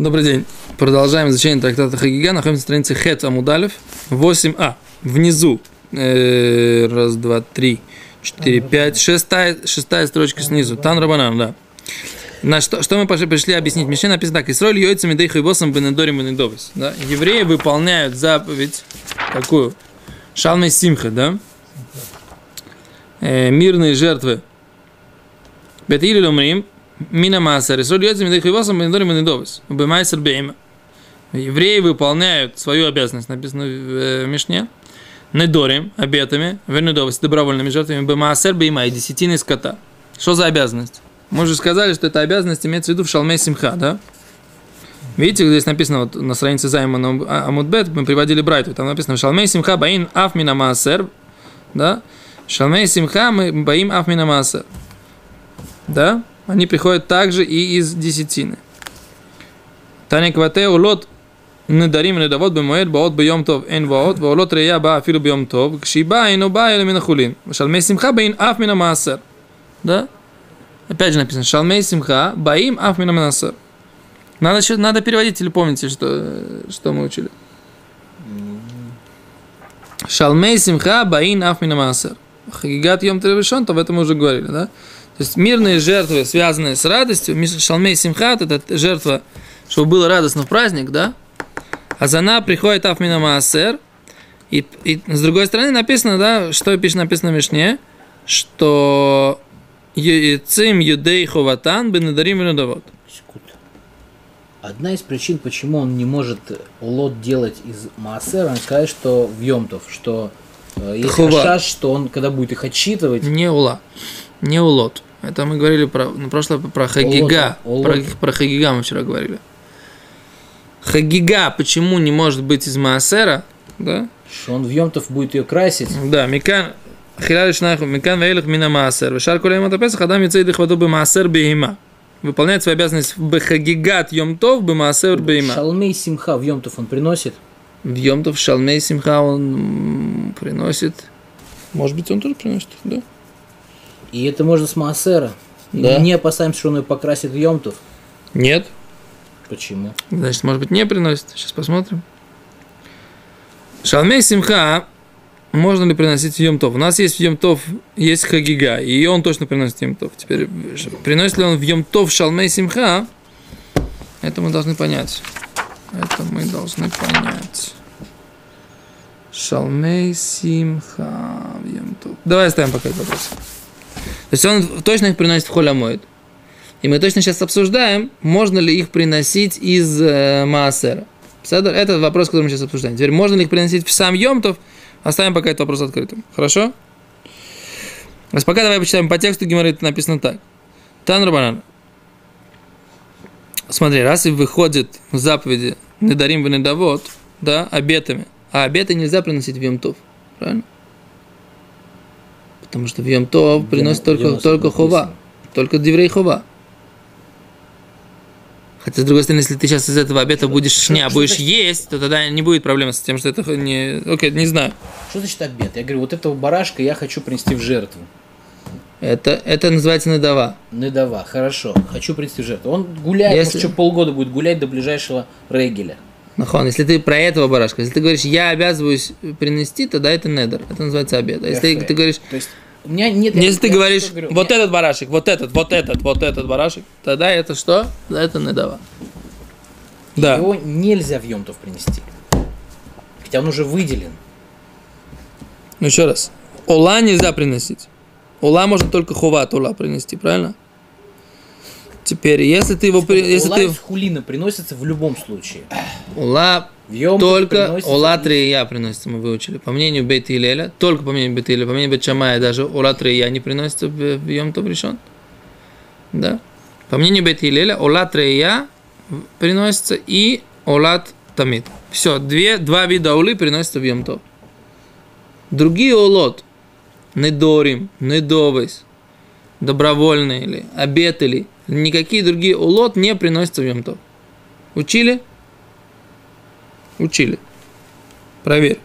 Добрый день. Продолжаем изучение трактата Хагига. Находимся на странице Хет Амудалев. 8а. Внизу. Э, раз, два, три, четыре, пять. Шестая, шестая строчка снизу. Тан Рабанан, да. На что, что мы пошли, пришли объяснить? Мишне написано так. Исроль йойцами дейху и босом бенедорим бенедовис. Да? Евреи выполняют заповедь какую? Шалмей Симха, да? Э, мирные жертвы. Бетили лумрим, Мина Маасер. Исроль йойцами дейху и босом бенедорим бенедовис. Бемайсер бейма. Евреи выполняют свою обязанность, написано в э, Мишне. Недорим, обетами, вернедовость, добровольными жертвами, бемаасер бейма и десятины скота. Что за обязанность? Мы же сказали, что эта обязанность имеется в виду в Шалме Симха, да? Видите, здесь написано вот на странице Займана Амудбет, мы приводили Брайту, там написано Шалмей Симха Баин Афмина Маасер, да? Шалмей Симха мы Баим Афмина Маасер, да? Они приходят также и из десятины. Таня Квате Улот נדרים ונדבות במועד באות ביום טוב אין באות ועולות ראייה באה אפילו ביום טוב כשהיא באה אינו באה אלא מן החולין ושלמי שמחה באים אף מן המעשר. Да? Опять же написано Шалмей Симха Баим Аф Мина Манасер. Надо, еще, надо переводить или помните, что, что мы учили? Шалмей Симха Баин Аф Мина Манасер. Хагигат Йом Тревишон, то в этом мы уже говорили, да? То есть мирные жертвы, связанные с радостью, Шалмей Симхат, это жертва, чтобы было радостно в праздник, да? А за она приходит Афмина Маасер, и, и с другой стороны написано, да, что пишет написано в Мишне, что Цим юдей ховатан бенедарим. Секунду. Одна из причин, почему он не может лот делать из Маасера, он сказать, что в Йомтов, что э, есть Хува. хашаш, что он, когда будет их отчитывать, Не ула, не улот. Это мы говорили про, на прошлое про Хагига. Про, про Хагига мы вчера говорили. Хагига почему не может быть из Маасера? Да? что он в Йомтов будет ее красить, Да, Микан, Хилаль Шнаху, Микан Вейлах Мина Маасер. Вишар Кулейм это Песах, Адам Яцей Дыхваду бы Маасер Бейма. Выполняет свою обязанность в Бехагигат Йомтов бы Маасер Бейма. Шалмей Симха в Йомтов он приносит, В Йомтов Шалмей Симха он приносит. Может быть, он тоже приносит, да? И это можно с Маасера. Да. Не опасаемся, что он ее покрасит в Йомтов. Нет. Почему? Значит, может быть, не приносит. Сейчас посмотрим. Шалмей Симха можно ли приносить в Йомтов? У нас есть в Йомтов, есть Хагига, и он точно приносит в Йомтов. Теперь, ш- приносит ли он в Йомтов Шалмей Симха? Это мы должны понять. Это мы должны понять. Шалмей Симха в Йомтов. Давай оставим пока этот вопрос. То есть он точно их приносит в Холямоид. И мы точно сейчас обсуждаем, можно ли их приносить из э, Маасера. Это вопрос, который мы сейчас обсуждаем. Теперь, можно ли их приносить в сам Йомтов? Оставим пока этот вопрос открытым. Хорошо? А пока давай почитаем по тексту Гимара, это написано так. Тан Рабанан. Смотри, раз и выходит в заповеди Недарим Венедавод, да, обетами, а обеты нельзя приносить в Йомтов. Правильно? Потому что в Йомтов Где приносит только, только хова. Только Диврей хова. Хотя, с другой стороны, если ты сейчас из этого обета будешь что- шня, что будешь значит? есть, то тогда не будет проблемы с тем, что это не... Окей, не знаю. Что значит обед? Я говорю, вот этого барашка я хочу принести в жертву. Это, это называется надава. Недава, хорошо, хочу принести в жертву. Он гуляет, Если- может, еще полгода будет гулять до ближайшего регеля. Нахон, если ты про этого барашка, если ты говоришь, я обязываюсь принести, тогда это недер. Это называется обед. А если ты, ты говоришь, То есть, у меня нет... я- если ты я говоришь, говорю, вот этот барашек, вот этот, вот этот, вот этот барашек, тогда это что? Тогда это недава. Да. Его нельзя в Йомтов принести. Хотя он уже выделен. Ну еще раз. Ола нельзя приносить. Ола можно только хуват ола принести, правильно? Теперь, если ты его... при- Если Ола ты... из хулина приносится в любом случае. Йом только приносится Ола из- Трия приносится, мы выучили. По мнению Бейт Илеля, только по мнению Бейт Илеля, по мнению Бейт Шамая, даже Ола Трия не приносится в, Йом Тов решен. Да? По мнению Бейт Илеля, Ола Трия приносится и Олат Тамид. Все, две, два вида Олы приносятся в Йом Тов. Другие Олот, Недорим, Недовес, добровольные или обет или никакие другие Олот не приносятся в Йом Тов. Учили? Учили. Проверь.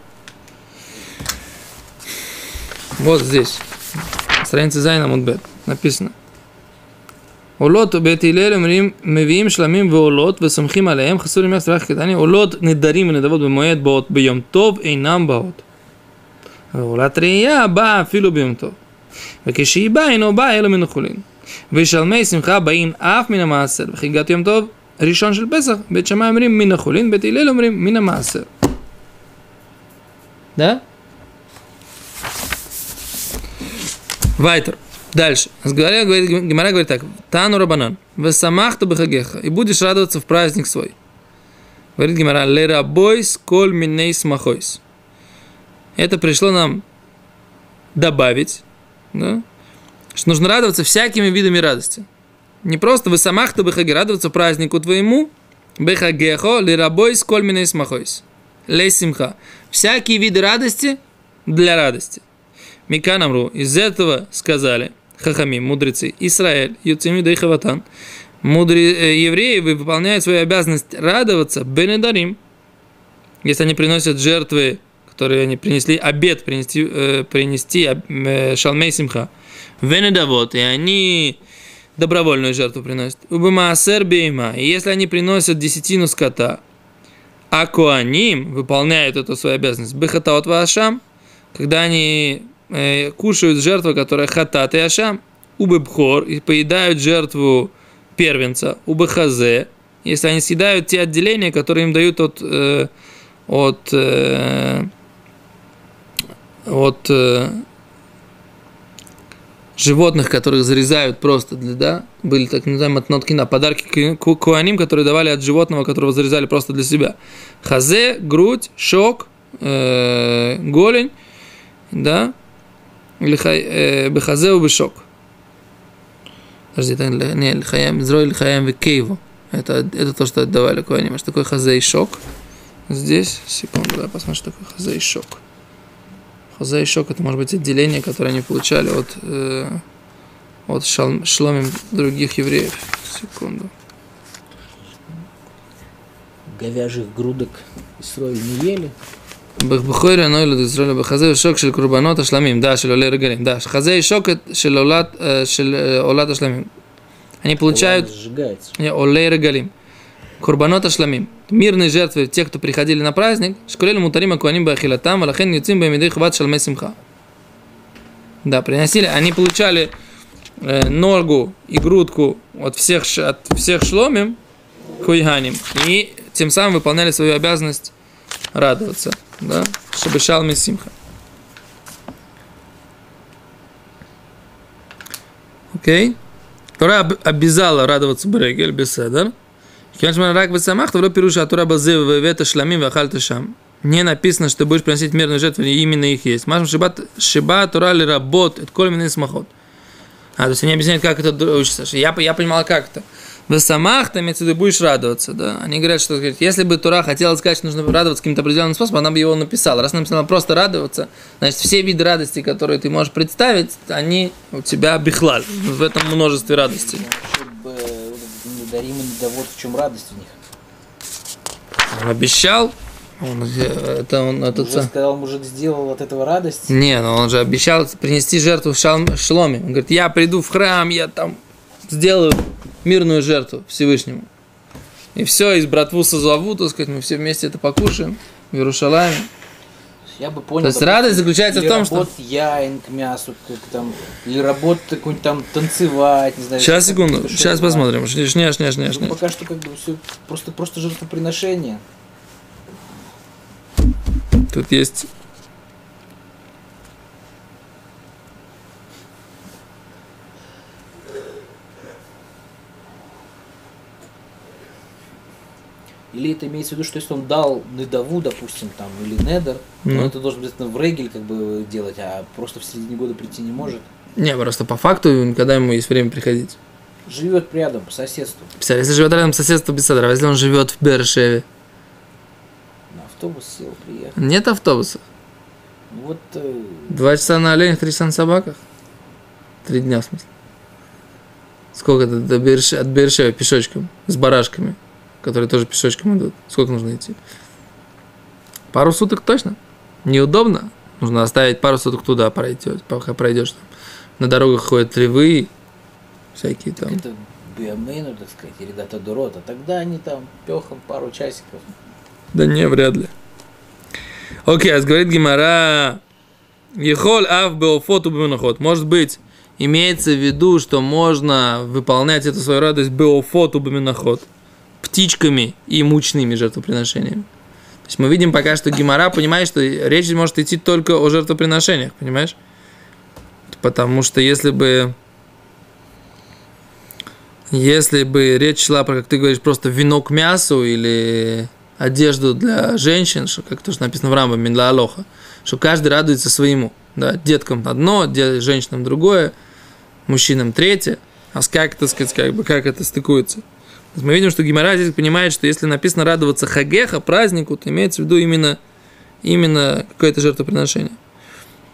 Вот здесь. Страница Зайна Мудбет. Написано. עולות בית הלל אומרים, מביאים שלמים ועולות וסומכים עליהם, חסור ימי סליחה קטני, עולות נדרים ונדבות במועד באות ביום טוב אינם באות. ועולת ראייה באה אפילו ביום טוב. וכשהיא באה אינו באה אלא מן вышел симха баим аф мина маасер, хигат йом тов, ришан шел песах, бет шамай умрим мина хулин, бет илел умрим мина маасер. Да? Вайтер. Дальше. Говоря, говорит, Гимара говорит так. Тану Рабанан. Весамахта бахагеха. И будешь радоваться в праздник свой. Говорит Гимара. Лера Лерабойс коль миней смахойс. Это пришло нам добавить. Да? Что нужно радоваться всякими видами радости. Не просто вы самахта бахаге радоваться празднику твоему, бехагехо лерабойс коль минейс махойс. Лейсимха. Всякие виды радости для радости. Миканамру. Из этого сказали – хахами, мудрецы, Израиль, Юцимида и Хаватан, мудрые евреи выполняют свою обязанность радоваться Бенедарим, если они приносят жертвы, которые они принесли, обед принести, э, принести э, Шалмей Симха, Венедавот, и они добровольную жертву приносят. Убамаасер бейма. И если они приносят десятину скота, а Куаним выполняют эту свою обязанность, Бехатаот Вашам, когда они э, кушают жертву, которая хатат и ашам, убыбхор, и поедают жертву первенца, убыхазе, если они съедают те отделения, которые им дают от, э, от, э, от э, животных, которых зарезают просто для, да, были так называемые отнотки на подарки куаним, которые давали от животного, которого зарезали просто для себя. Хазе, грудь, шок, э, голень, да, или э, бехазе у бешок. Подожди, это не лихаям, зрой лихаям векейву. Это, это то, что давали куаним. Что такое хазе и шок? Здесь, секунду, да, посмотрим, что такое хазе и шок. Хозаишок это может быть отделение, которое они получали от, э, от шалм, других евреев. Секунду. Говяжьих грудок Исроиль не ели. Бахбухойра, но или Исроиль бахазей шок шель курбанота шламим. Да, шель олер галим. Да, хазей шок э, шель олат э, шель э, олата шламим. Они получают... Не, олер галим. Хурбанота шламим. Мирные жертвы, те, кто приходили на праздник, шкулели мутарима куаним бахилатам, валахен юцим бамидей хват шалме. Да, приносили, они получали э, ногу и грудку от всех, от всех шломим, хуйганим, и тем самым выполняли свою обязанность радоваться, да, чтобы шалмесимха. Окей? Okay. Тора обязала радоваться Брегель, Беседер. Не написано, что ты будешь приносить мирную жертву, и именно их есть. Машем шибат, шиба Тора ли работ, это меня смахот. А, то есть они объясняют, как это учится. Я, я понимал, как это. В самах ты имеется в виду, будешь радоваться, да. Они говорят, что если бы Тура хотела сказать, что нужно радоваться каким-то определенным способом, она бы его написала. Раз она написала просто радоваться, значит, все виды радости, которые ты можешь представить, они у тебя бихлаль. В этом множестве радости. Дарим да вот в чем радость в них. Обещал, он, это он это Уже сказал, мужик сделал от этого радость. Не, но он же обещал принести жертву в шломе. Он говорит, я приду в храм, я там сделаю мирную жертву Всевышнему. И все, из братву созову, так сказать, мы все вместе это покушаем в Иерушалайме. Я бы понял. То есть радость заключается в том, что... яин к мясу, как там, или работать какой-нибудь там танцевать, не знаю. Сейчас, секунду, сейчас посмотрим. Шняш, шняш, шняш. Ну, пока что как бы все просто, просто жертвоприношение. Тут есть Или это имеется в виду, что если он дал недаву, допустим, там, или недер, mm. то он это должен обязательно в регель как бы делать, а просто в середине года прийти не может? Не, просто по факту, когда ему есть время приходить. Живет рядом, по соседству. Представляешь, если живет рядом по соседству без садра, если он живет в Бершеве. На автобус сел, приехал. Нет автобуса. Вот. Э... Два часа на оленях, три часа на собаках. Три дня, в смысле. Сколько это до Берш... от Бершева пешочком, с барашками которые тоже пешочком идут. Сколько нужно идти? Пару суток точно. Неудобно. Нужно оставить пару суток туда пройдешь, пока пройдешь. Там. На дорогах ходят львы, всякие там. Это биомейну, так сказать, или дата дурота, тогда они там пехом пару часиков. Да не, вряд ли. Окей, а говорит Гимара, Ехоль ав беофоту беменоход. Может быть, имеется в виду, что можно выполнять эту свою радость беофоту беменоход птичками и мучными жертвоприношениями. То есть мы видим пока, что Гимара понимает, что речь может идти только о жертвоприношениях, понимаешь? Потому что если бы если бы речь шла про, как ты говоришь, просто вино к мясу или одежду для женщин, что, как тоже написано в Рамбе, Минла Алоха, что каждый радуется своему. Да, деткам одно, женщинам другое, мужчинам третье. А как, так сказать, как, бы, как это стыкуется? Мы видим, что Гимара здесь понимает, что если написано радоваться хагеха, празднику, то имеется в виду именно, именно какое-то жертвоприношение.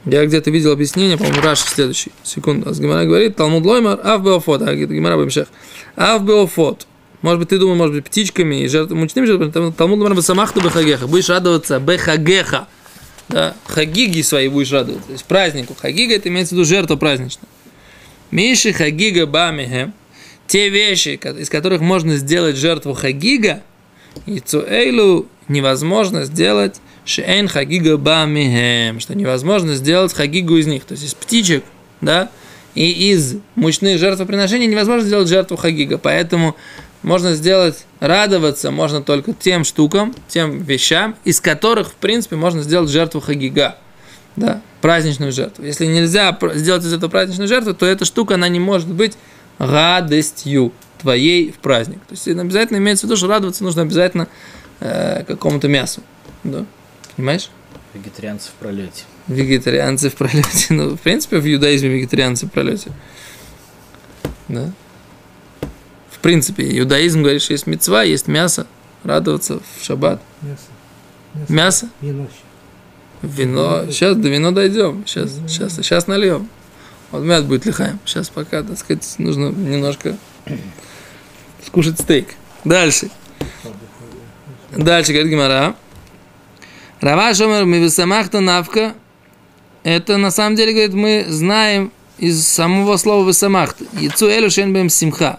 Я где-то видел объяснение, по-моему, Раши следующий. Секунду. А Гимара говорит, Талмуд Лоймар, Ав Беофот. А Гимара Бемшех. Ав Беофот. Может быть, ты думал, может быть, птичками и жертв, мучными жертвами. Талмуд Лоймар Басамахту Бехагеха. Будешь радоваться Бехагеха. Да, хагиги свои будешь радоваться. То есть празднику. Хагига это имеется в виду жертва праздничная. Миши хагига бамихем. Те вещи, из которых можно сделать жертву хагига, и цуэйлу невозможно сделать шейн хагига бамихем, что невозможно сделать хагигу из них, то есть из птичек, да, и из мучных жертвоприношений невозможно сделать жертву хагига, поэтому можно сделать, радоваться можно только тем штукам, тем вещам, из которых, в принципе, можно сделать жертву хагига, да, праздничную жертву. Если нельзя сделать из этого праздничную жертву, то эта штука, она не может быть радостью твоей в праздник. То есть обязательно имеется в виду, что радоваться нужно обязательно э, какому-то мясу. Да? Понимаешь? Вегетарианцы в пролете. Вегетарианцы в пролете. Ну, в принципе, в иудаизме вегетарианцы в пролете. Да? В принципе, иудаизм говорит, что есть мецва, есть мясо. Радоваться в шаббат. Мясо. Мясо? Вино. Вино. Сейчас до вино дойдем. Сейчас, сейчас, сейчас нальем. Вот мясо будет лихаем. Сейчас пока, так сказать, нужно немножко скушать стейк. Дальше. Дальше, говорит Гимара. Рава Шомер Мивисамахта Навка. Это на самом деле, говорит, мы знаем из самого слова Висамахта. Яцу Элю Шенбем Симха.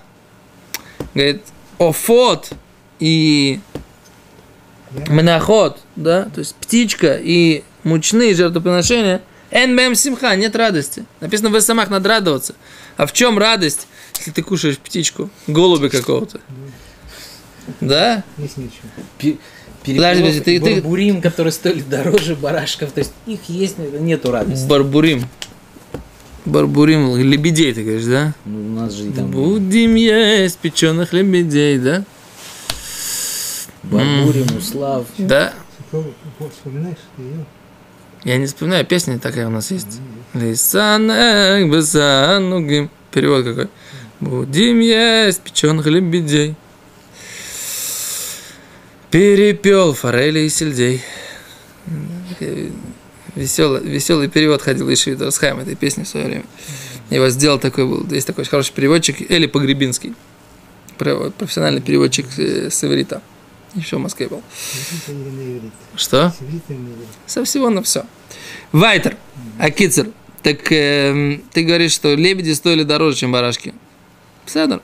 Говорит, офот и Менахот, да, то есть птичка и мучные жертвоприношения, Энбем Симха, нет радости. Написано в самах надо радоваться. А в чем радость, если ты кушаешь птичку, голубя какого-то? Да? Есть ничего. Пи- Подожди, ты- ты- барбурим, которые стоили дороже барашков, то есть их есть, нету радости. Барбурим. Барбурим, лебедей, ты говоришь, да? Ну, у нас же и там Будем есть печеных лебедей, да? барбурим, услав. Да. Ты вспоминаешь ее? Я не вспоминаю, песня такая у нас есть. Лисанек бесанугим. Перевод какой. Будем есть печеных лебедей. Перепел форели и сельдей. Веселый, веселый перевод ходил еще из Расхайм этой песни в свое время. Его сделал такой был. Есть такой хороший переводчик Эли Погребинский. Про- Профессиональный переводчик э, с иврита. Еще в Москве был. Не. Что? Не. Со всего на все. Вайтер, Акицер, так эм, ты говоришь, что лебеди стоили дороже, чем барашки. Седор.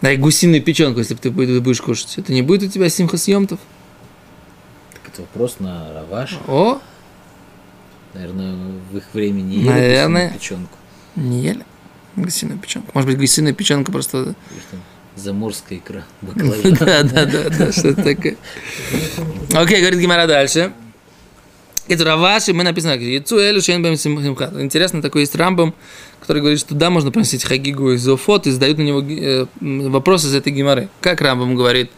Дай гусиную печенку, если бы ты будешь кушать. Это не будет у тебя симхосъемтов? Так это вопрос на Раваш. О, Наверное, в их времени ели Наверное. гусиную печенку. не ели гусиную печенку. Может быть, гусиная печенка просто... Там заморская икра. Да, да, да, да, что-то такое. Окей, говорит Гимара дальше. Это Раваши, мы написано, Яцу Элю. Интересно, такой есть Рамбам, который говорит, что да, можно приносить Хагигу из Офот, и задают на него э, вопросы из этой Гимары. Как Рамбам говорит,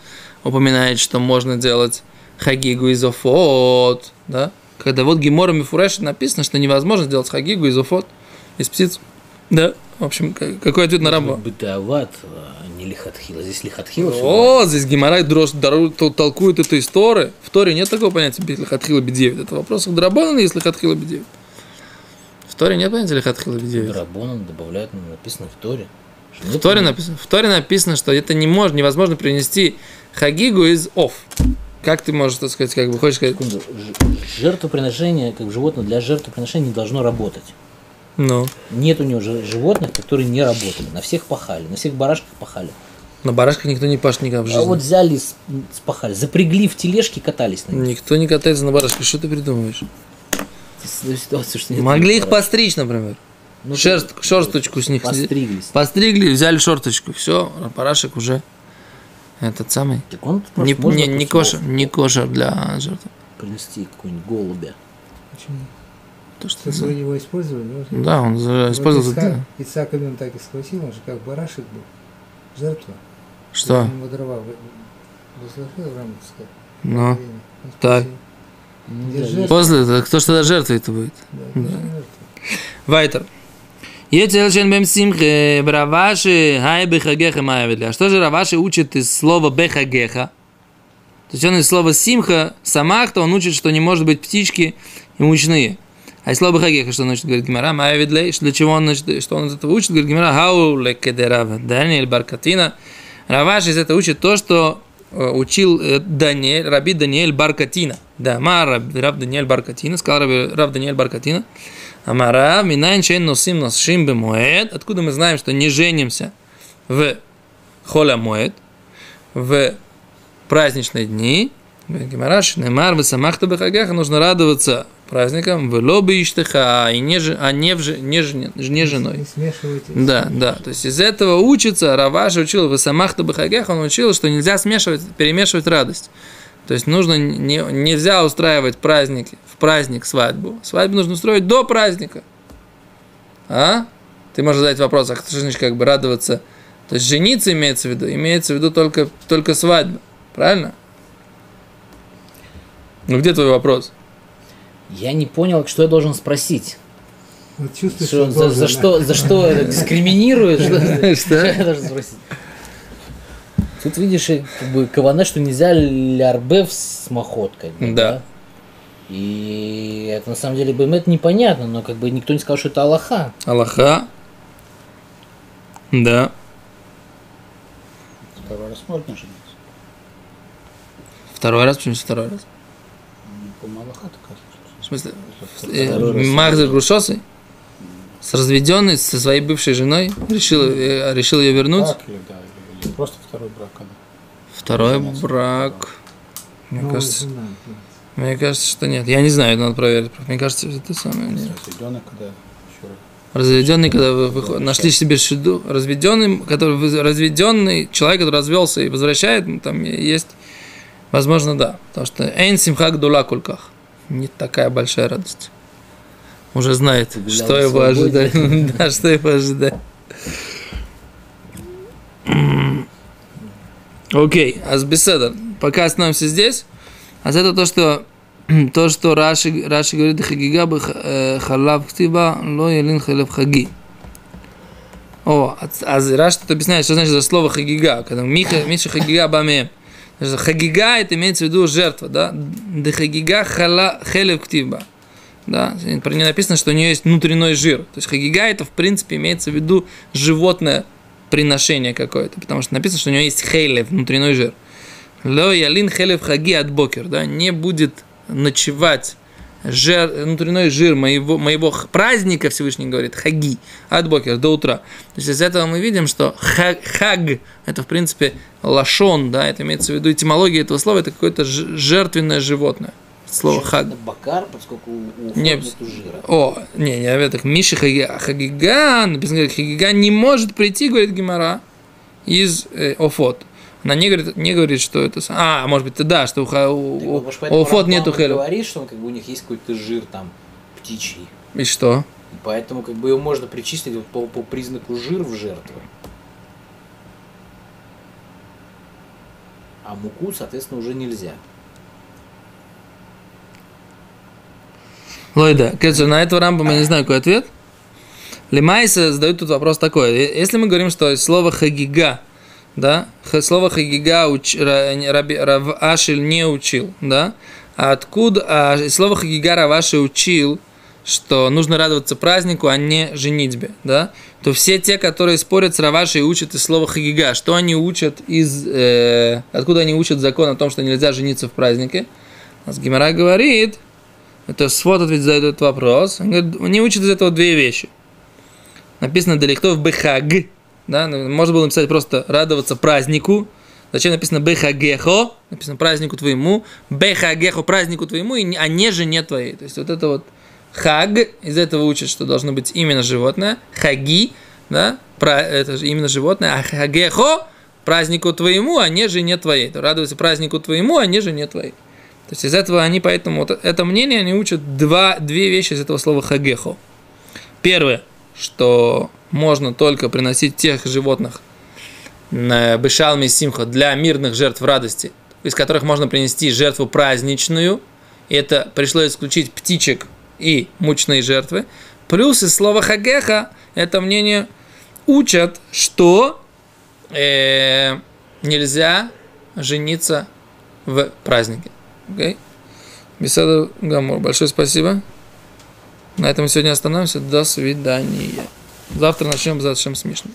упоминает, что можно делать Хагигу из Офот, да? Когда вот Гимора Мифуреш написано, что невозможно сделать Хагигу из Офот, из птиц. Да, в общем, какой ответ на Рамбам? Бытоват, а не лихатхила. Здесь лихатхила. О, здесь Гимарай дрожь, тол- толкует эту историю. В Торе нет такого понятия лихатхила бедевит. Это вопрос к Драбану, есть лихатхила бедевит. В Торе нет понятия лихатхила бедевит. Рабоном добавляют, ну, написано в Торе. В Торе, написано, в Торе написано, что это не может, невозможно принести хагигу из ов. Как ты можешь, так сказать, как бы хочешь сказать? Секунду. Жертвоприношение, как животное, для жертвоприношения не должно работать. Ну, Нет у него животных, которые не работали. На всех пахали, на всех барашках пахали. на барашках никто не пашет никогда в жизни. А вот взяли, с- спахали, запрягли в тележке, катались на них. Никто не катается на барашках. Что ты придумываешь? Ситуацию, что нет Могли их барашек. постричь, например. Ну, Шерст, шерсточку с них. Постриглись. Постригли, взяли шорточку. Все, барашек уже этот самый. Так он просто Не, можно не, не кошер, не кошер для жертвы. Принести какую-нибудь голубя. Почему? То, что вы его использовали, да? Да, он Вот использовал Ицхак- это. Ицхак Авин так и схватил, он же как барашек был. Жертва. Что? Он ему дрова возложил в рамку. Ну, так. Ну, жертва? после этого, кто ж тогда жертвой это будет? Да, Да. Вайтер. Ецел шен бем симхе, браваши, хай бехагеха маяведли. А что же Раваши учит из слова бехагеха? То есть он из слова симха, самахта, он учит, что не может быть птички и мучные. А из слова бехагеха, что значит, говорит Гимара, маяведли, для чего он, значит, что он из этого учит, говорит Гимара, хау лекедерава, Даниэль Баркатина. Раваши из этого учит то, что э, учил э, Даниэль, раби Даниэль Баркатина. Да, ма раб, Даниэль Баркатина, сказал раби, раб Даниэль Баркатина. Амара, минайн чейн носим носшим бемоэд. Откуда мы знаем, что не женимся в холя моэд, в праздничные дни. Гемараш, немар, вы самахта бехагеха, нужно радоваться праздникам, в лобби иштеха, и не, же- а не, в, не, жен- не женой. Не. Да, да. То есть из этого учится, Раваша учил, в Самахта Бахагех, он учил, что нельзя смешивать, перемешивать радость. То есть нужно, не, нельзя устраивать праздники, в праздник свадьбу. Свадьбу нужно устроить до праздника. А? Ты можешь задать вопрос, а что значит как бы радоваться? То есть жениться имеется в виду? Имеется в виду только, только свадьба. Правильно? Ну где твой вопрос? Я не понял, что я должен спросить. Вот Что, что за, за что, за что это дискриминирует? Что, Что? я должен спросить? Тут видишь, как бы кавана, что нельзя лярбев с махоткой. Да. И это на самом деле бэмет непонятно, но как бы никто не сказал, что это Аллаха. Аллаха. Да. Второй раз можно жениться. Второй раз, почему второй раз? По Малаха такая. В смысле, э, Махзер Грушосой с разведенной со своей бывшей женой решил, э, решил ее вернуть. Так или да, или, или просто второй брак. когда Второй женился. брак. Мне Новая кажется, жена, мне кажется, что нет. Я не знаю, это надо проверить. Мне кажется, это самое нет. Разведенный, когда еще. Разведенный, когда вы выход- нашли себе шеду, разведенный, который разведенный человек, который развелся и возвращает, ну, там есть, возможно, да, потому что эйн симхак дула кульках, не такая большая радость. Уже знает, Гулял что его ожидает. Да, что его ожидает. Окей, а с беседа. Пока остановимся здесь. А это то, что то, что Раши, Раши говорит, хагига бы э, халав ктиба, ло елин халав хаги. О, а, а Раши тут объясняет, что значит за слово хагига. Когда Миха, Миша хагига баме. Хагига это имеется в виду жертва, да? Да хагига хала, хелев ктиба. Да, про нее написано, что у нее есть внутренний жир. То есть хагига это в принципе имеется в виду животное приношение какое-то, потому что написано, что у нее есть хейлев, внутренний жир. Ло ялин хелев хаги от бокер, да, не будет ночевать жир, внутренний жир моего, моего праздника, Всевышний говорит, хаги, от бокер, до утра. То есть из этого мы видим, что ха- хаг, это в принципе лашон, да, это имеется в виду этимология этого слова, это какое-то жертвенное животное. Слово хаг. Это Бакар, поскольку у, Не, нету жира. О, не, не, я так, Миша Хаги- Хагига, написано, говорит, Хагига не может прийти, говорит Гимара, из э, Офот. Она не говорит, не говорит, что это... А, может быть, да, что у, у, у- может, у Рамбам нету и хелев. говорит, что он, как бы, у них есть какой-то жир там птичий. И что? Поэтому как бы его можно причислить вот по, по признаку жир в жертву. А муку, соответственно, уже нельзя. Лойда, Кетчер, на этого Рамбама я не знаю, какой ответ. Лимайса задают тут вопрос такой. Если мы говорим, что слово хагига, да, слово хагига уч, раби, Рав Ашель не учил, да, а откуда, а слово хагига Раваши учил, что нужно радоваться празднику, а не женитьбе, да, то все те, которые спорят с Равашей учат из слова хагига, что они учат из, э, откуда они учат закон о том, что нельзя жениться в празднике, а Гимара говорит, это свод ответ задает этот вопрос. Он говорит, они учат из этого две вещи. написано Делихтов Бехаг, да, ну, можно было написать просто радоваться празднику, Зачем написано Бехагехо? Написано празднику твоему. Бехагехо празднику твоему, а не жене твоей. То есть вот это вот хаг, из этого учат, что должно быть именно животное. Хаги, да, пра- это же именно животное. А хагехо празднику твоему, а не жене твоей. То радуйся празднику твоему, а не жене твоей. То есть из этого они поэтому, вот это мнение, они учат два, две вещи из этого слова хагехо. Первое, что можно только приносить тех животных, на Бешалме Симха для мирных жертв радости, из которых можно принести жертву праздничную. И это пришлось исключить птичек и мучные жертвы. Плюс из слова хагеха это мнение учат, что э, нельзя жениться в празднике. Окей? Беседа Гамур. Большое спасибо. На этом сегодня остановимся. До свидания. Завтра начнем за чем смешно.